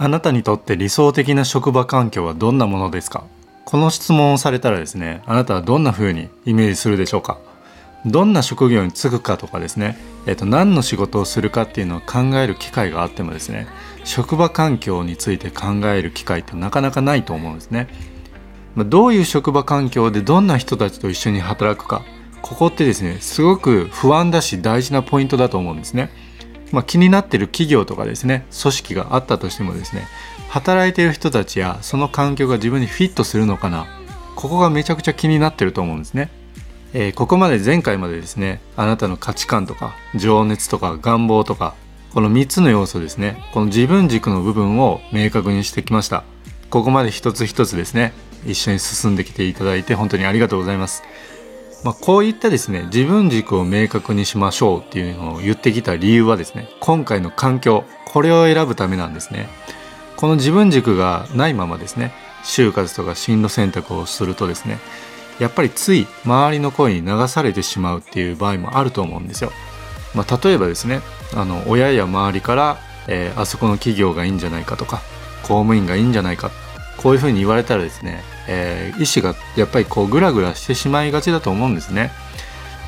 あなたにとって理想的な職場環境はどんなものですか？この質問をされたらですねあなたはどんな風にイメージするでしょうか？どんな職業に就くかとかですね、えっと、何の仕事をするかっていうのを考える機会があってもですね職場環境について考える機会ってなかなかないと思うんですね。まどういう職場環境でどんな人たちと一緒に働くかここってですねすごく不安だし大事なポイントだと思うんですね。まあ、気になってる企業とかですね組織があったとしてもですね働いてる人たちやその環境が自分にフィットするのかなここがめちゃくちゃ気になってると思うんですね、えー、ここまで前回までですねあなたの価値観とか情熱とか願望とかこの3つの要素ですねこの自分軸の部分を明確にしてきました。ここまで一つ一つですね一緒に進んできていただいて本当にありがとうございます。まあ、こういったですね自分軸を明確にしましょうっていうのを言ってきた理由はですね今回の環境これを選ぶためなんですねこの自分軸がないままですね就活とか進路選択をするとですねやっぱりつい周りの声に流されてしまうっていう場合もあると思うんですよ。まあ、例えばですねあの親や周りから、えー、あそこの企業がいいんじゃないかとか公務員がいいんじゃないかこういうふうに言われたらですねえー、意志がやっぱりこうグラグラしてしまいがちだと思うんですね。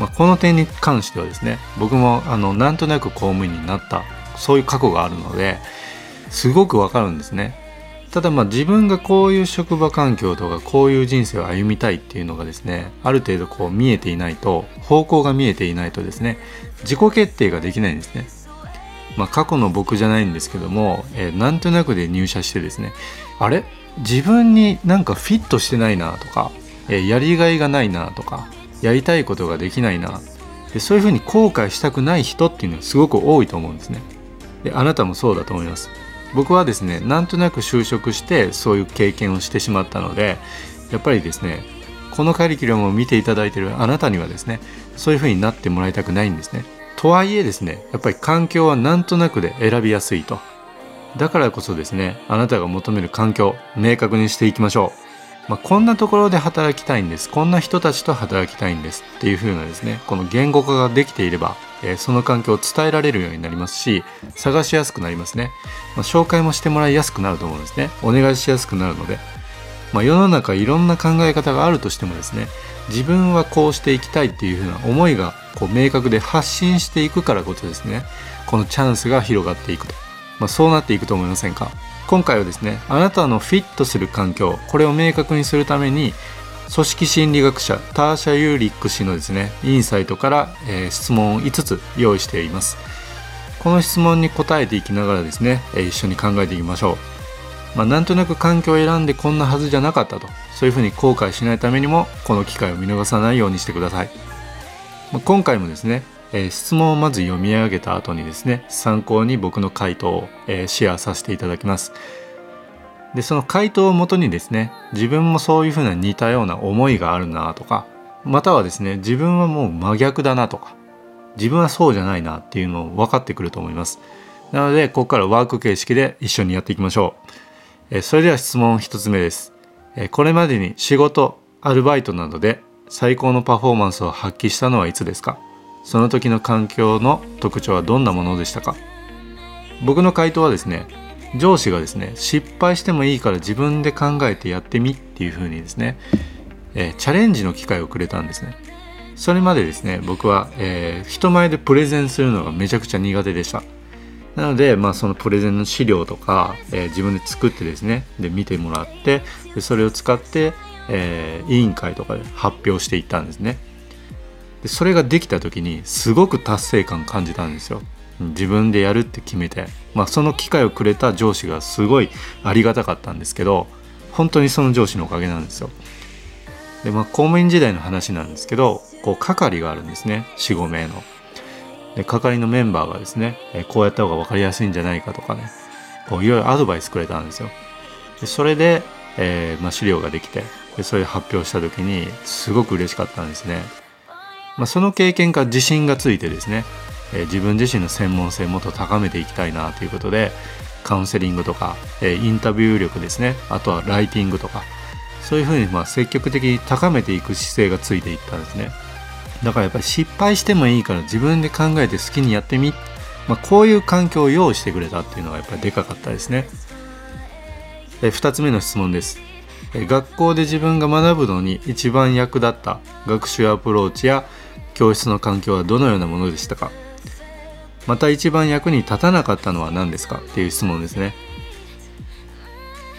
まあ、この点に関してはですね僕もあのなんとなく公務員になったそういう過去があるのですごくわかるんですね。ただまあ自分がこういう職場環境とかこういう人生を歩みたいっていうのがですねある程度こう見えていないと方向が見えていないとですね自己決定ができないんですね。まあ、過去の僕じゃないんですけども、えー、なんとなくで入社してですねあれ？自分になんかフィットしてないなとか、えー、やりがいがないなとかやりたいことができないなでそういうふうに後悔したくない人っていうのはすごく多いと思うんですね。であなたもそうだと思います。僕はですねなんとなく就職してそういう経験をしてしまったのでやっぱりですねこのカリキュラムを見ていただいているあなたにはですねそういうふうになってもらいたくないんですね。とはいえですねやっぱり環境はなんとなくで選びやすいと。だからこそですねあなたが求める環境明確にしていきましょう、まあ、こんなところで働きたいんです。こんな人たちと働きたいんです。っていう風なですねこの言語化ができていれば、え、その環境を伝えられるようになりますし探しやすくなりますね、まあ、紹介もしてもらいやすくなると思うんですね。お願いしやすくなるので、まあ、世の中いろんな考え方があるとしてもですね自分はこうしていきたいっていう風な思いがこう明確で発信していくからこそですねこのチャンスが広がっていくと。まあ、そうなっていくと思いませんか？今回はですねあなたのフィットする環境これを明確にするために組織心理学者ターシャ・ユーリック氏のですねインサイトから、えー、質問を5つ用意しています。この質問に答えていきながらですね、え、一緒に考えていきましょう、まあ、なんとなく環境を選んでこんなはずじゃなかったと。そういうふうに後悔しないためにもこの機会を見逃さないようにしてください、まあ、今回もですねえー、質問をまず読み上げた後にですね参考に僕の回答を、えー、シェアさせていただきます。でその回答をもとにですね自分もそういうふうな似たような思いがあるなとかまたはですね自分はもう真逆だなとか自分はそうじゃないなっていうのを分かってくると思います。なのでここからワーク形式で一緒にやっていきましょう、それでは質問1つ目です、これまでに仕事アルバイトなどで最高のパフォーマンスを発揮したのはいつですか？その時の環境の特徴はどんなものでしたか？僕の回答はですね上司がですね失敗してもいいから自分で考えてやってみっていう風にですね、え、チャレンジの機会をくれたんですね。それまでですね僕は、えー、人前でプレゼンするのがめちゃくちゃ苦手でした。なので、まあ、そのプレゼンの資料とか、えー、自分で作ってですねで見てもらってでそれを使って、えー、委員会とかで発表していったんですね。でそれができた時にすごく達成感感じたんですよ。自分でやるって決めて、まあ、その機会をくれた上司がすごいありがたかったんですけど本当にその上司のおかげなんですよ。でまあ公務員時代の話なんですけどこう係があるんですね。45名の。で係のメンバーがですねこうやった方が分かりやすいんじゃないかとかねこういろいろアドバイスくれたんですよ。でそれで、えーまあ、資料ができてでそれ発表した時にすごく嬉しかったんですね。まあ、その経験から自信がついてですね、えー、自分自身の専門性もっと高めていきたいなということでカウンセリングとか、えー、インタビュー力ですねあとはライティングとかそういうふうにま積極的に高めていく姿勢がついていったんですね。だからやっぱり失敗してもいいから自分で考えて好きにやってみ、まあ、こういう環境を用意してくれたっていうのがやっぱりでかかったですね。え2つ目の質問です。学校で自分が学ぶのに一番役立った学習アプローチや教室の環境はどのようなものでしたか？また一番役に立たなかったのは何ですか？っていう質問ですね、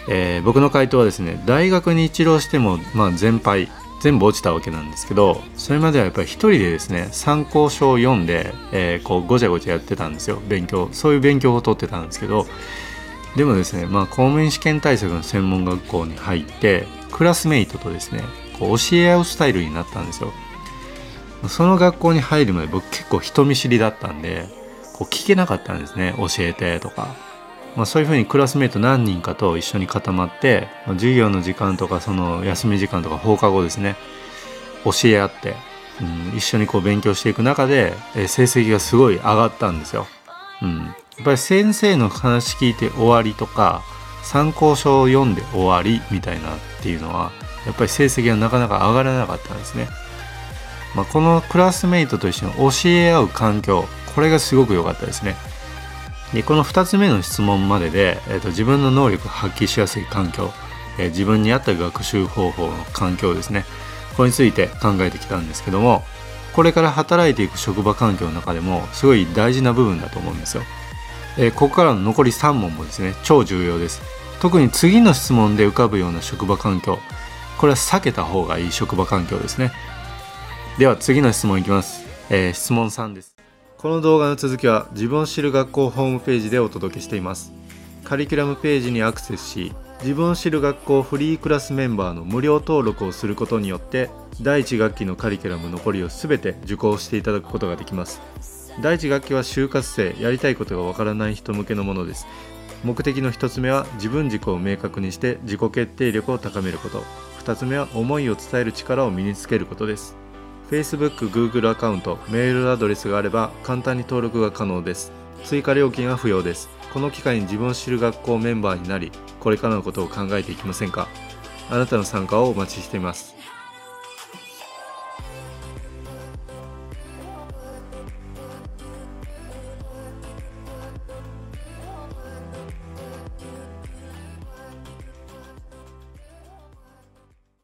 えー、僕の回答はですね大学に一浪しても、まあ、全敗。全部落ちたわけなんですけどそれまではやっぱり一人でですね参考書を読んで、えー、こうごちゃごちゃやってたんですよ。勉強そういう勉強をとってたんですけどでもですねまあ公務員試験対策の専門学校に入ってクラスメイトとですねこう教え合うスタイルになったんですよ。その学校に入るまで僕結構人見知りだったんでこう聞けなかったんですね教えてとか。まあ、そういうふうにクラスメート何人かと一緒に固まって、まあ、授業の時間とかその休み時間とか放課後ですね教え合って、うん、一緒にこう勉強していく中で、え成績がすごい上がったんですよ。うん、やっぱり先生の話聞いて終わりとか参考書を読んで終わりみたいなっていうのはやっぱり成績がなかなか上がらなかったんですね。まあ、このクラスメイトと一緒に教え合う環境これがすごく良かったですね。でこの2つ目の質問までで、えーと、自分の能力を発揮しやすい環境、えー、自分に合った学習方法の環境ですね。これについて考えてきたんですけどもこれから働いていく職場環境の中でもすごい大事な部分だと思うんですよ、えー、ここからの残り3問もですね超重要です。特に次の質問で浮かぶような職場環境これは避けた方がいい職場環境ですね。では次の質問いきます、えー、質問3です。この動画の続きは自分を知る学校ホームページでお届けしています。カリキュラムページにアクセスし自分を知る学校フリークラスメンバーの無料登録をすることによって第1学期のカリキュラム残りを全て受講していただくことができます。第1学期は就活生やりたいことがわからない人向けのものです。目的の1つ目は自分軸を明確にして自己決定力を高めること。2つ目は思いを伝える力を身につけることです。Facebook、Google アカウント、メールアドレスがあれば簡単に登録が可能です。追加料金は不要です。この機会に自分を知る学校メンバーになり、これからのことを考えていきませんか？あなたの参加をお待ちしています。